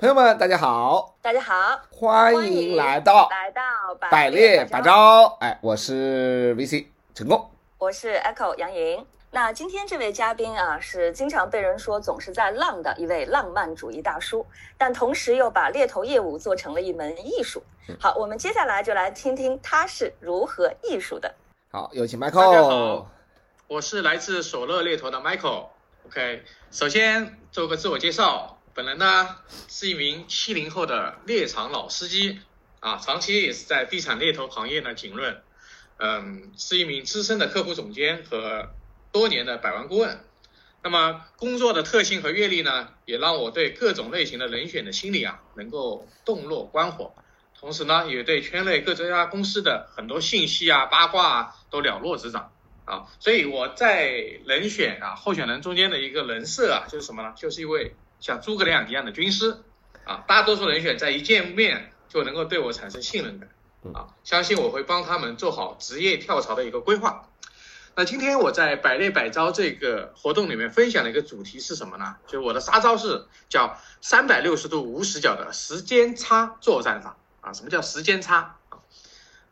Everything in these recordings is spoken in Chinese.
朋友们，大家好，大家好，欢迎来到来到百猎百招。哎，我是 VC 成功，我是 Echo 杨莹。那今天这位嘉宾啊，是经常被人说总是在浪的一位浪漫主义大叔，但同时又把猎头业务做成了一门艺术。好，我们接下来就来听听他是如何艺术的。好，有请 Michael。大家好，我是来自索乐猎头的 Michael。OK，首先做个自我介绍，本人呢是一名七零后的猎场老司机啊，长期也是在地产猎头行业呢浸润，嗯，是一名资深的客户总监和。多年的百万顾问，那么工作的特性和阅历呢，也让我对各种类型的人选的心理啊，能够洞若观火。同时呢，也对圈内各这家公司的很多信息啊、八卦啊，都了若指掌啊。所以我在人选啊候选人中间的一个人设啊，就是什么呢？就是一位像诸葛亮一样的军师啊。大多数人选在一见面就能够对我产生信任感啊，相信我会帮他们做好职业跳槽的一个规划。那今天我在百猎百招这个活动里面分享的一个主题是什么呢？就是我的杀招是叫三百六十度无死角的时间差作战法啊。什么叫时间差啊？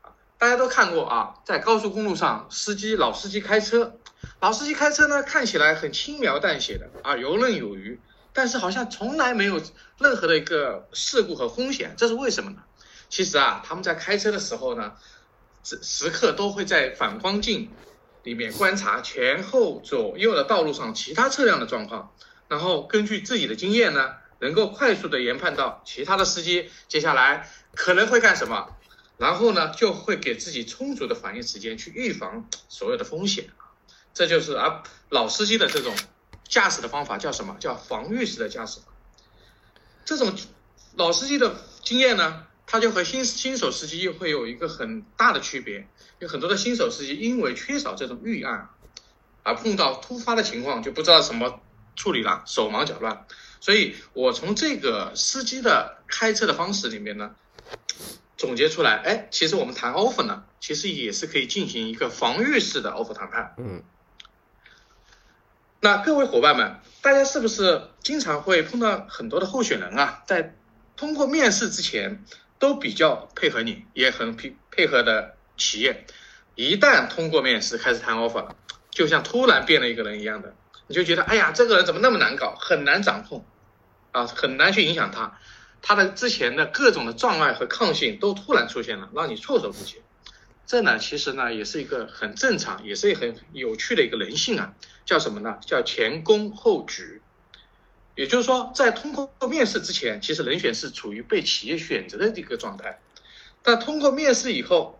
啊，大家都看过啊，在高速公路上，司机老司机开车，老司机开车呢，看起来很轻描淡写的啊，游刃有余，但是好像从来没有任何的一个事故和风险，这是为什么呢？其实啊，他们在开车的时候呢，时时刻都会在反光镜。里面观察前后左右的道路上其他车辆的状况，然后根据自己的经验呢，能够快速的研判到其他的司机接下来可能会干什么，然后呢就会给自己充足的反应时间去预防所有的风险这就是啊老司机的这种驾驶的方法叫什么叫防御式的驾驶这种老司机的经验呢？他就和新新手司机会有一个很大的区别，有很多的新手司机因为缺少这种预案，而碰到突发的情况就不知道怎么处理了，手忙脚乱。所以我从这个司机的开车的方式里面呢，总结出来，哎，其实我们谈 offer 呢，其实也是可以进行一个防御式的 offer 谈判。嗯。那各位伙伴们，大家是不是经常会碰到很多的候选人啊，在通过面试之前？都比较配合你，也很配配合的企业，一旦通过面试开始谈 offer，就像突然变了一个人一样的，你就觉得哎呀，这个人怎么那么难搞，很难掌控，啊，很难去影响他，他的之前的各种的障碍和抗性都突然出现了，让你措手不及。这呢，其实呢，也是一个很正常，也是很有趣的一个人性啊，叫什么呢？叫前攻后举。也就是说，在通过面试之前，其实人选是处于被企业选择的这个状态。但通过面试以后，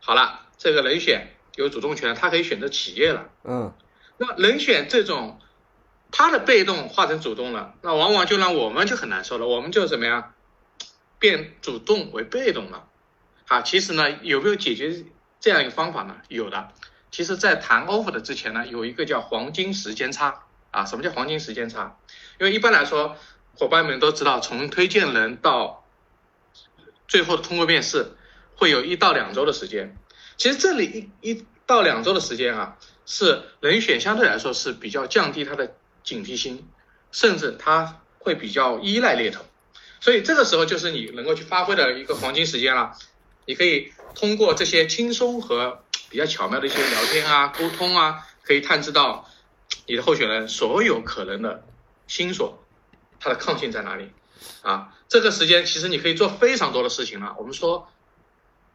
好了，这个人选有主动权，他可以选择企业了。嗯。那人选这种，他的被动化成主动了，那往往就让我们就很难受了。我们就怎么样，变主动为被动了。啊，其实呢，有没有解决这样一个方法呢？有的。其实，在谈 offer 的之前呢，有一个叫黄金时间差。啊，什么叫黄金时间差？因为一般来说，伙伴们都知道，从推荐人到最后通过面试，会有一到两周的时间。其实这里一一到两周的时间啊，是人选相对来说是比较降低他的警惕心，甚至他会比较依赖猎头。所以这个时候就是你能够去发挥的一个黄金时间了。你可以通过这些轻松和比较巧妙的一些聊天啊、沟通啊，可以探知到。你的候选人所有可能的心锁，他的抗性在哪里？啊，这个时间其实你可以做非常多的事情了。我们说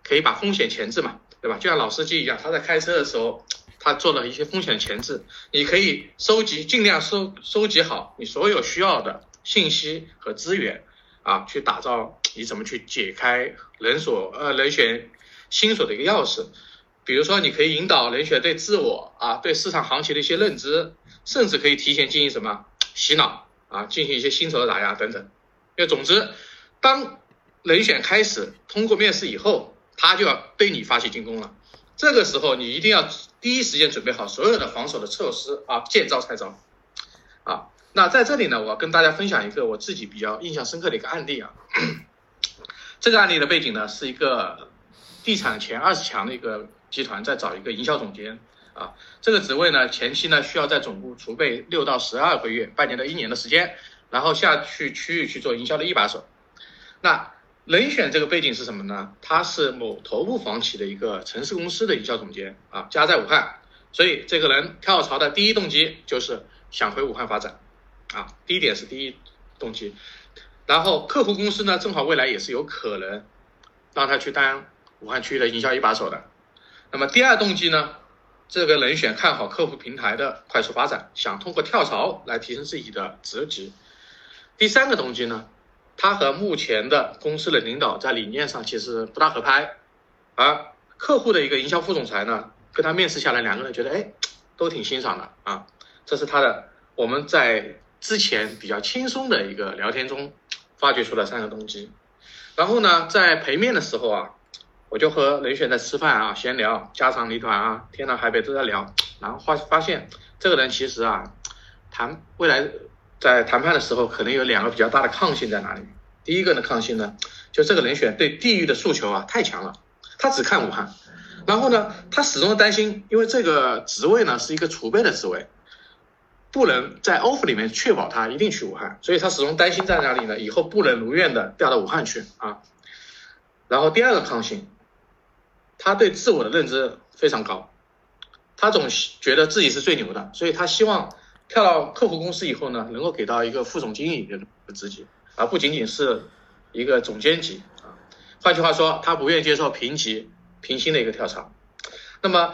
可以把风险前置嘛，对吧？就像老司机一样，他在开车的时候，他做了一些风险前置。你可以收集，尽量收收集好你所有需要的信息和资源啊，去打造你怎么去解开人锁呃人选心锁的一个钥匙。比如说，你可以引导人选对自我啊、对市场行情的一些认知，甚至可以提前进行什么洗脑啊，进行一些新手的打压等等。因为总之，当人选开始通过面试以后，他就要对你发起进攻了。这个时候，你一定要第一时间准备好所有的防守的措施啊，见招拆招啊。那在这里呢，我要跟大家分享一个我自己比较印象深刻的一个案例啊。这个案例的背景呢，是一个地产前二十强的一个。集团在找一个营销总监啊，这个职位呢，前期呢需要在总部储备六到十二个月，半年到一年的时间，然后下去区域去做营销的一把手。那人选这个背景是什么呢？他是某头部房企的一个城市公司的营销总监啊，家在武汉，所以这个人跳槽的第一动机就是想回武汉发展啊。第一点是第一动机，然后客户公司呢，正好未来也是有可能让他去当武汉区域的营销一把手的。那么第二动机呢，这个人选看好客户平台的快速发展，想通过跳槽来提升自己的职级。第三个动机呢？他和目前的公司的领导在理念上其实不大合拍，而客户的一个营销副总裁呢，跟他面试下来，两个人觉得哎，都挺欣赏的啊。这是他的我们在之前比较轻松的一个聊天中发掘出了三个动机。然后呢，在陪面的时候啊，我就和雷选在吃饭啊，闲聊家长里短啊，天南海北都在聊，然后发发现这个人其实啊，谈未来。在谈判的时候，可能有两个比较大的抗性在哪里？第一个呢，抗性呢，就这个人选对地域的诉求啊太强了，他只看武汉，然后呢，他始终担心，因为这个职位呢是一个储备的职位，不能在 offer 里面确保他一定去武汉，所以他始终担心在哪里呢？以后不能如愿的调到武汉去啊。然后第二个抗性，他对自我的认知非常高，他总觉得自己是最牛的，所以他希望。跳到客户公司以后呢，能够给到一个副总经理的职级，而不仅仅是一个总监级啊。换句话说，他不愿意接受平级、平薪的一个跳槽。那么，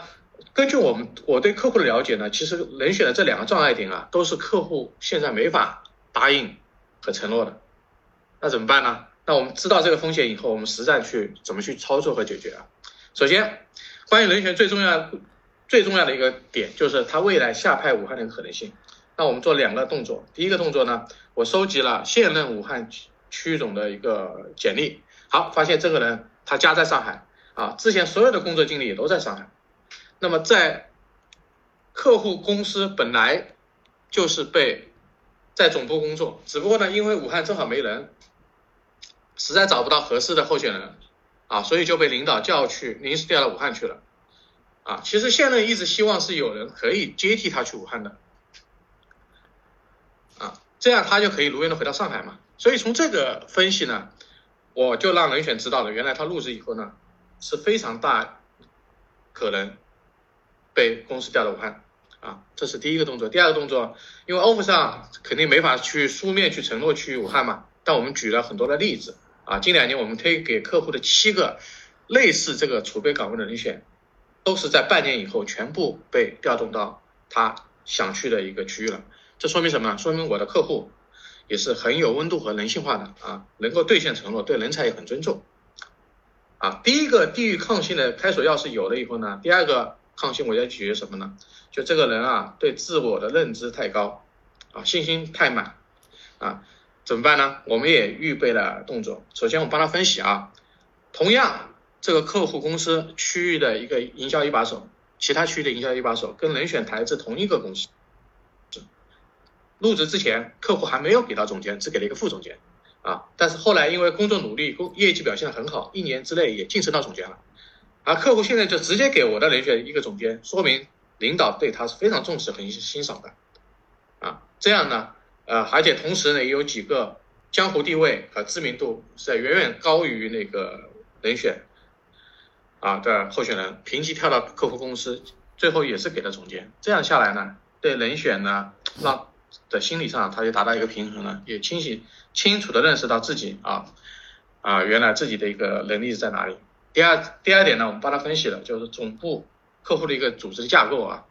根据我们我对客户的了解呢，其实人选的这两个障碍点啊，都是客户现在没法答应和承诺的。那怎么办呢？那我们知道这个风险以后，我们实战去怎么去操作和解决啊？首先，关于人选最重要最重要的一个点，就是他未来下派武汉的可能性。那我们做两个动作，第一个动作呢，我收集了现任武汉区总的一个简历，好，发现这个人他家在上海啊，之前所有的工作经历也都在上海，那么在客户公司本来就是被在总部工作，只不过呢，因为武汉正好没人，实在找不到合适的候选人啊，所以就被领导叫去临时调到武汉去了啊，其实现任一直希望是有人可以接替他去武汉的啊。这样他就可以如愿的回到上海嘛？所以从这个分析呢，我就让人选知道了，原来他入职以后呢，是非常大可能被公司调到武汉啊，这是第一个动作。第二个动作，因为 offer 上肯定没法去书面去承诺去武汉嘛，但我们举了很多的例子啊，近两年我们推给客户的七个类似这个储备岗位的人选，都是在半年以后全部被调动到他想去的一个区域了。这说明什么？说明我的客户也是很有温度和人性化的啊，能够兑现承诺，对人才也很尊重啊。第一个地域抗性的开锁钥匙有了以后呢，第二个抗性我要解决什么呢？就这个人啊，对自我的认知太高啊，信心太满啊，怎么办呢？我们也预备了动作。首先我帮他分析啊，同样这个客户公司区域的一个营销一把手，其他区域的营销一把手跟人选台是同一个公司。入职之前，客户还没有给到总监，只给了一个副总监，啊，但是后来因为工作努力，工业绩表现的很好，一年之内也晋升到总监了，而客户现在就直接给我的人选一个总监，说明领导对他是非常重视、很欣赏的，啊，这样呢，呃，而且同时呢，也有几个江湖地位和知名度是在远远高于那个人选，啊的候选人，平级跳到客户公司，最后也是给了总监，这样下来呢，对人选呢，让的心理上，他就达到一个平衡了，也清晰清楚的认识到自己啊啊，原来自己的一个能力在哪里。第二第二点呢，我们帮他分析了，就是总部客户的一个组织架构啊。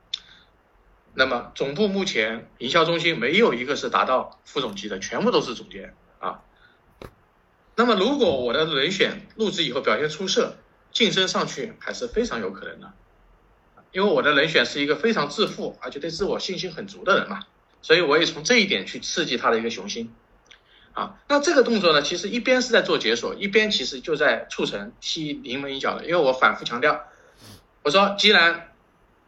那么总部目前营销中心没有一个是达到副总级的，全部都是总监啊。那么如果我的人选入职以后表现出色，晋升上去还是非常有可能的，因为我的人选是一个非常自负而且对自我信心很足的人嘛。所以我也从这一点去刺激他的一个雄心，啊，那这个动作呢，其实一边是在做解锁，一边其实就在促成踢临门一脚的。因为我反复强调，我说既然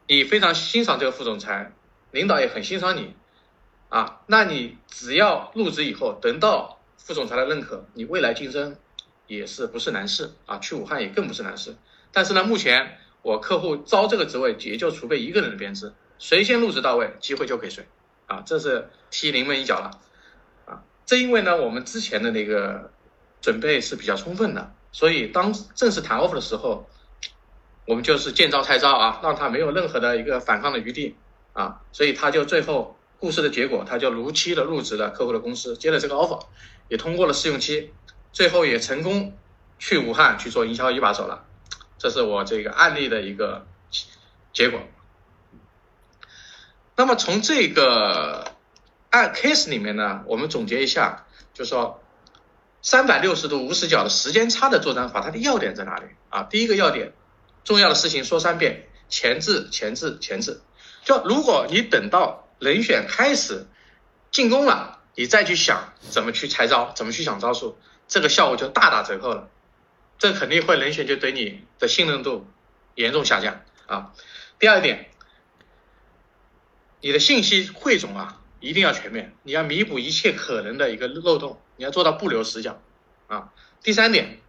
你非常欣赏这个副总裁，领导也很欣赏你，啊，那你只要入职以后得到副总裁的认可，你未来晋升也是不是难事啊？去武汉也更不是难事。但是呢，目前我客户招这个职位也就储备一个人的编制，谁先入职到位，机会就给谁。啊，这是踢临门一脚了，正因为呢，我们之前的那个准备是比较充分的，所以当正式谈 offer 的时候，我们就是见招拆招啊，让他没有任何的一个反抗的余地啊，所以他就最后故事的结果，他就如期的入职了客户的公司，接了这个 offer，也通过了试用期，最后也成功去武汉去做营销一把手了，这是我这个案例的一个结果。那么从这个按 case 里面呢，我们总结一下，就说三百六十度无死角的时间差的作战法，它的要点在哪里啊？第一个要点，重要的事情说三遍，前置、前置、前置。就如果你等到人选开始进攻了，你再去想怎么去拆招，怎么去想招数，这个效果就大打折扣了。这肯定会人选就对你的信任度严重下降啊。第二点。你的信息汇总啊，一定要全面，你要弥补一切可能的一个漏洞，你要做到不留死角啊。第三点，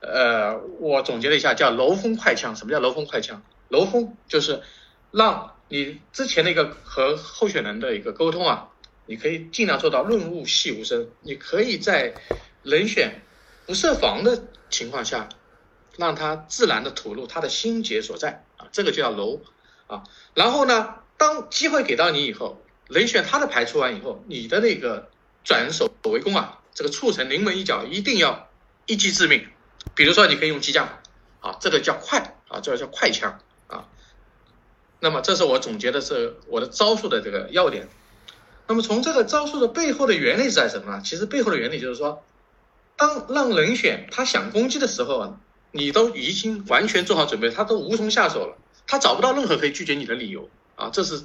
呃，我总结了一下，叫柔风快枪。什么叫柔风快枪？柔风就是让你之前的一个和候选人的一个沟通啊，你可以尽量做到润物细无声，你可以在人选不设防的情况下，让他自然的吐露他的心结所在啊，这个就叫柔啊。然后呢？当机会给到你以后，人选他的牌出完以后，你的那个转守为攻啊，这个促成临门一脚一定要一击致命。比如说，你可以用激将，啊，这个叫快啊，这个叫快枪啊。那么，这是我总结的是我的招数的这个要点。那么，从这个招数的背后的原理是在什么呢？其实背后的原理就是说，当让人选他想攻击的时候啊，你都已经完全做好准备，他都无从下手了，他找不到任何可以拒绝你的理由。啊，这是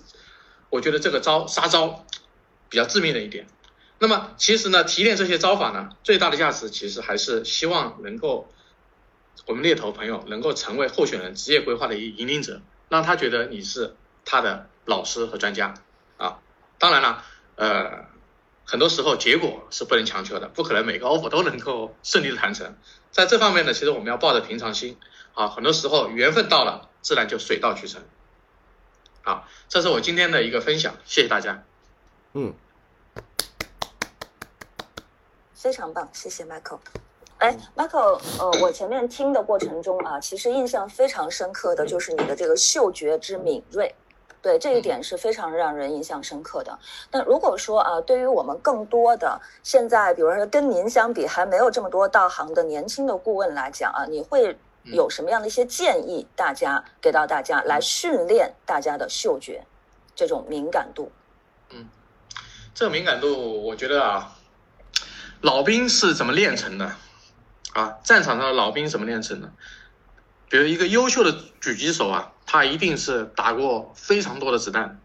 我觉得这个招杀招比较致命的一点。那么其实呢，提炼这些招法呢，最大的价值其实还是希望能够我们猎头朋友能够成为候选人职业规划的一引领者，让他觉得你是他的老师和专家啊。当然了，呃，很多时候结果是不能强求的，不可能每个 offer 都能够顺利的谈成。在这方面呢，其实我们要抱着平常心啊，很多时候缘分到了，自然就水到渠成。好，这是我今天的一个分享，谢谢大家。嗯，非常棒，谢谢 Michael。哎，Michael，呃，我前面听的过程中啊，其实印象非常深刻的就是你的这个嗅觉之敏锐，对这一点是非常让人印象深刻的。那如果说啊，对于我们更多的现在，比如说跟您相比还没有这么多道行的年轻的顾问来讲啊，你会？有什么样的一些建议？大家给到大家来训练大家的嗅觉这种敏感度。嗯，这个敏感度，我觉得啊，老兵是怎么练成的？啊，战场上的老兵怎么练成的？比如一个优秀的狙击手啊，他一定是打过非常多的子弹，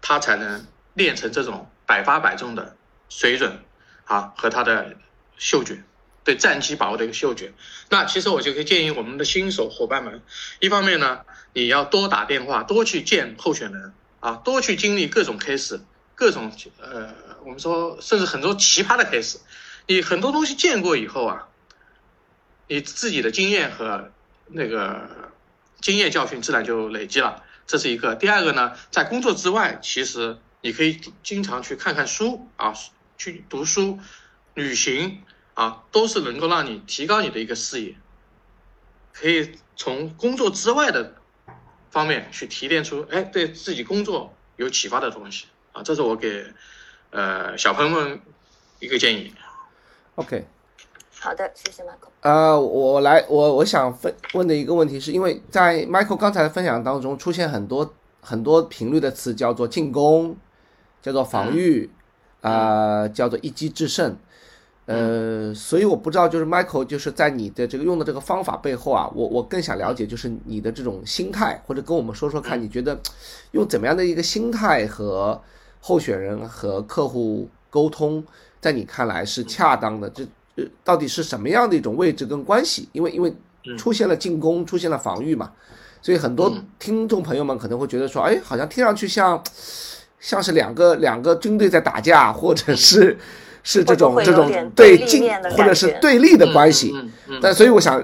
他才能练成这种百发百中的水准啊和他的嗅觉。对战机把握的一个嗅觉，那其实我就可以建议我们的新手伙伴们，一方面呢，你要多打电话，多去见候选人啊，多去经历各种 case，各种呃，我们说甚至很多奇葩的 case，你很多东西见过以后啊，你自己的经验和那个经验教训自然就累积了，这是一个。第二个呢，在工作之外，其实你可以经常去看看书啊，去读书、旅行。啊，都是能够让你提高你的一个视野，可以从工作之外的方面去提炼出，哎，对自己工作有启发的东西啊，这是我给呃小朋友们一个建议。OK，好的，谢谢 Michael。呃，我来，我我想分问的一个问题，是因为在 Michael 刚才的分享当中出现很多很多频率的词，叫做进攻，叫做防御，啊，叫做一击制胜。呃，所以我不知道，就是 Michael，就是在你的这个用的这个方法背后啊，我我更想了解，就是你的这种心态，或者跟我们说说看，你觉得用怎么样的一个心态和候选人和客户沟通，在你看来是恰当的？这呃，到底是什么样的一种位置跟关系？因为因为出现了进攻，出现了防御嘛，所以很多听众朋友们可能会觉得说，哎，好像听上去像像是两个两个军队在打架，或者是。是这种这种对竞或者是对立的关系，但所以我想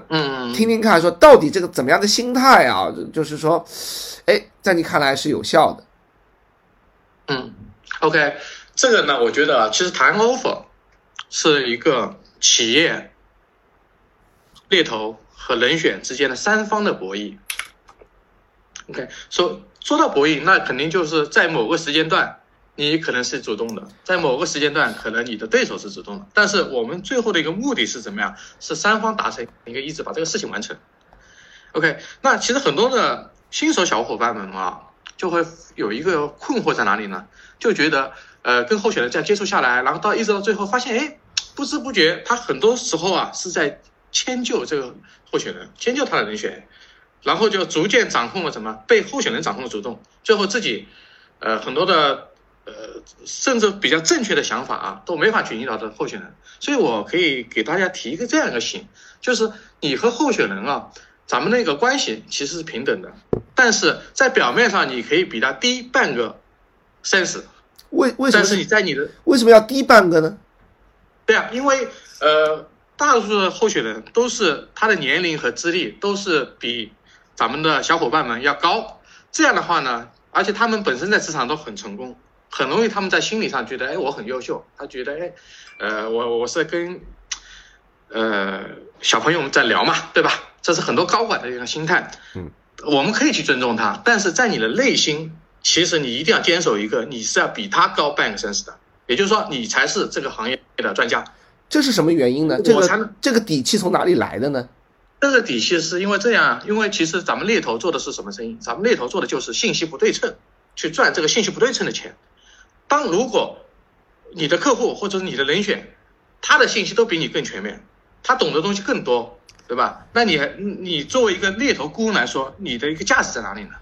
听听看，说到底这个怎么样的心态啊？就是说，哎，在你看来是有效的。嗯，OK，这个呢，我觉得啊，其实谈 offer 是一个企业、猎头和人选之间的三方的博弈。OK，说说到博弈，那肯定就是在某个时间段，你可能是主动的；在某个时间段，可能你的对手是主动的。但是我们最后的一个目的是怎么样？是三方达成一个一致，把这个事情完成。OK，那其实很多的新手小伙伴们啊，就会有一个困惑在哪里呢？就觉得呃，跟候选人这样接触下来，然后到一直到最后发现，哎，不知不觉他很多时候啊是在迁就这个候选人，迁就他的人选。然后就逐渐掌控了什么？被候选人掌控了主动，最后自己，呃，很多的，呃，甚至比较正确的想法啊，都没法去引导的候选人。所以我可以给大家提一个这样一个醒，就是你和候选人啊，咱们那个关系其实是平等的，但是在表面上你可以比他低半个 sense，为为什么？但是你在你的为什么要低半个呢？对啊，因为呃，大多数的候选人都是他的年龄和资历都是比。咱们的小伙伴们要高，这样的话呢，而且他们本身在职场都很成功，很容易他们在心理上觉得，哎，我很优秀，他觉得，哎，呃，我我是跟，呃，小朋友们在聊嘛，对吧？这是很多高管的一个心态。嗯，我们可以去尊重他，但是在你的内心，其实你一定要坚守一个，你是要比他高半个身世的，也就是说，你才是这个行业的专家。这是什么原因呢？这个这个底气从哪里来的呢？这个底气是因为这样，因为其实咱们猎头做的是什么生意？咱们猎头做的就是信息不对称，去赚这个信息不对称的钱。当如果你的客户或者是你的人选，他的信息都比你更全面，他懂的东西更多，对吧？那你你作为一个猎头顾问来说，你的一个价值在哪里呢？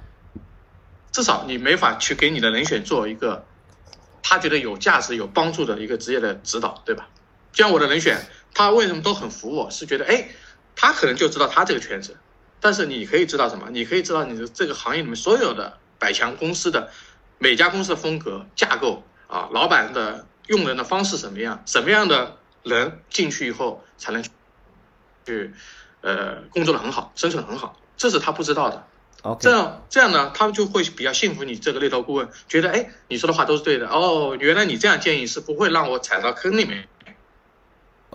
至少你没法去给你的人选做一个他觉得有价值、有帮助的一个职业的指导，对吧？就像我的人选，他为什么都很服我？是觉得哎。他可能就知道他这个圈子，但是你可以知道什么？你可以知道你的这个行业里面所有的百强公司的每家公司的风格架构啊，老板的用人的方式什么样？什么样的人进去以后才能去呃工作的很好，生存的很好？这是他不知道的。这样这样呢，他们就会比较信服你这个猎头顾问，觉得哎，你说的话都是对的。哦，原来你这样建议是不会让我踩到坑里面。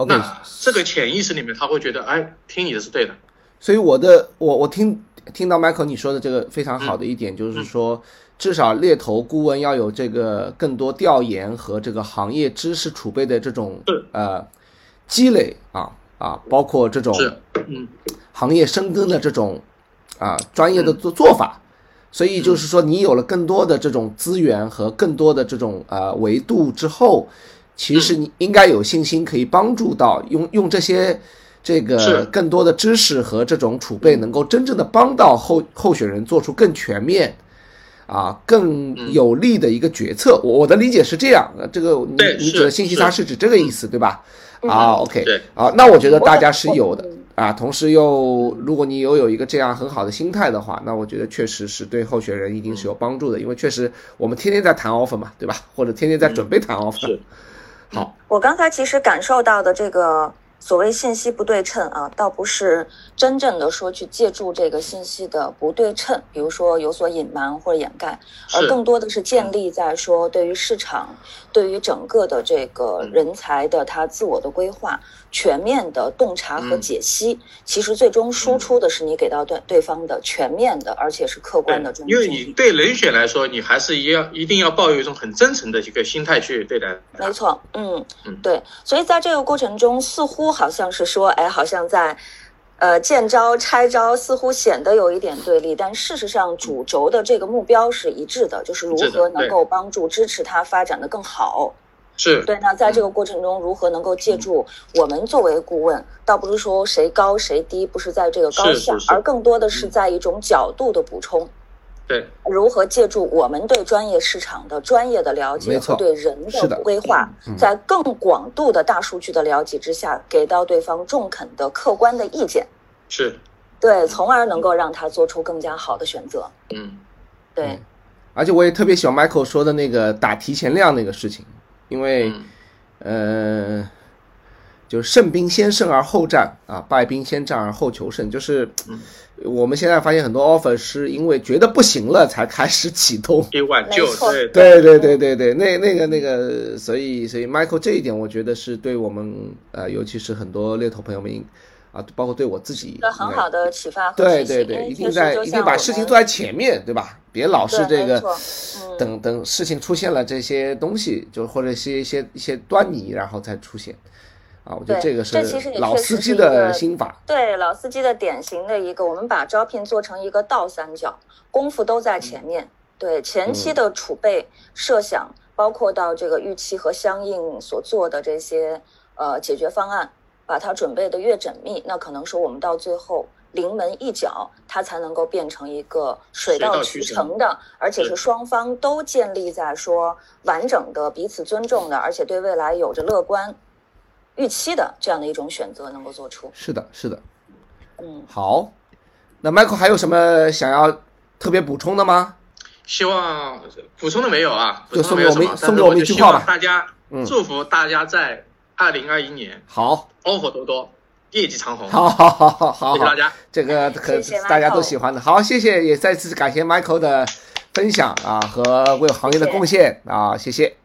那这个潜意识里面，他会觉得，哎，听你的是对的。所以我的，我我听听到 Michael 你说的这个非常好的一点，就是说，至少猎头顾问要有这个更多调研和这个行业知识储备的这种呃积累啊啊，包括这种嗯。行业深耕的这种啊专业的做做法。所以就是说，你有了更多的这种资源和更多的这种呃维度之后。其实你应该有信心可以帮助到用用这些这个更多的知识和这种储备，能够真正的帮到候候选人做出更全面啊更有利的一个决策。我我的理解是这样，这个你你指的信息差是指这个意思对吧？啊，OK，啊，那我觉得大家是有的啊。同时又如果你又有一个这样很好的心态的话，那我觉得确实是对候选人一定是有帮助的，因为确实我们天天在谈 offer 嘛，对吧？或者天天在准备谈 offer。好，我刚才其实感受到的这个所谓信息不对称啊，倒不是真正的说去借助这个信息的不对称，比如说有所隐瞒或者掩盖，而更多的是建立在说对于市场、对于整个的这个人才的他自我的规划。全面的洞察和解析，其实最终输出的是你给到对对方的全面的，而且是客观的。因为你对人选来说，你还是一样一定要抱有一种很真诚的一个心态去对待。没错，嗯嗯，对。所以在这个过程中，似乎好像是说，哎，好像在，呃，见招拆招，似乎显得有一点对立，但事实上主轴的这个目标是一致的，就是如何能够帮助支持它发展的更好。是对，那在这个过程中，如何能够借助我们作为顾问，倒不是说谁高谁低，不是在这个高下，而更多的是在一种角度的补充。对，如何借助我们对专业市场的专业的了解和对人的规划，在更广度的大数据的了解之下，给到对方中肯的客观的意见。是，对，从而能够让他做出更加好的选择。嗯，对。而且我也特别喜欢 Michael 说的那个打提前量那个事情。因为，呃，就是胜兵先胜而后战啊，败兵先战而后求胜，就是我们现在发现很多 offer 是因为觉得不行了才开始启动。以挽救对对对对对对，那那个那个，所以所以 Michael 这一点，我觉得是对我们呃，尤其是很多猎头朋友们啊，包括对我自己一个很好的启发和对对对，一定在一定把事情做在前面，对吧？别老是这个等等事情出现了这些东西，就或者一些一些一些端倪，然后再出现啊。我觉得对这其实也老确实是一司机的心法。对老司机的典型的一个，我们把招聘做成一个倒三角，功夫都在前面。对前期的储备、设想，包括到这个预期和相应所做的这些呃解决方案，把它准备的越缜密，那可能说我们到最后临门一脚，它才能够变成一个水到渠成的，而且是双方都建立在说完整的、彼此尊重的，而且对未来有着乐观预期的这样的一种选择能够做出。是的，是的。嗯，好，那 Michael 还有什么想要特别补充的吗？希望补充的没有啊，补就充没有什么，送给我们送给但是我们一句话吧望大家嗯祝福大家在二零二一年好，offer 多多，业绩长虹。好，好，好，好，好，好谢谢大，家。这个可谢谢大家都喜欢的。好，谢谢，也再次感谢 Michael 的分享啊和为行业的贡献啊，谢谢。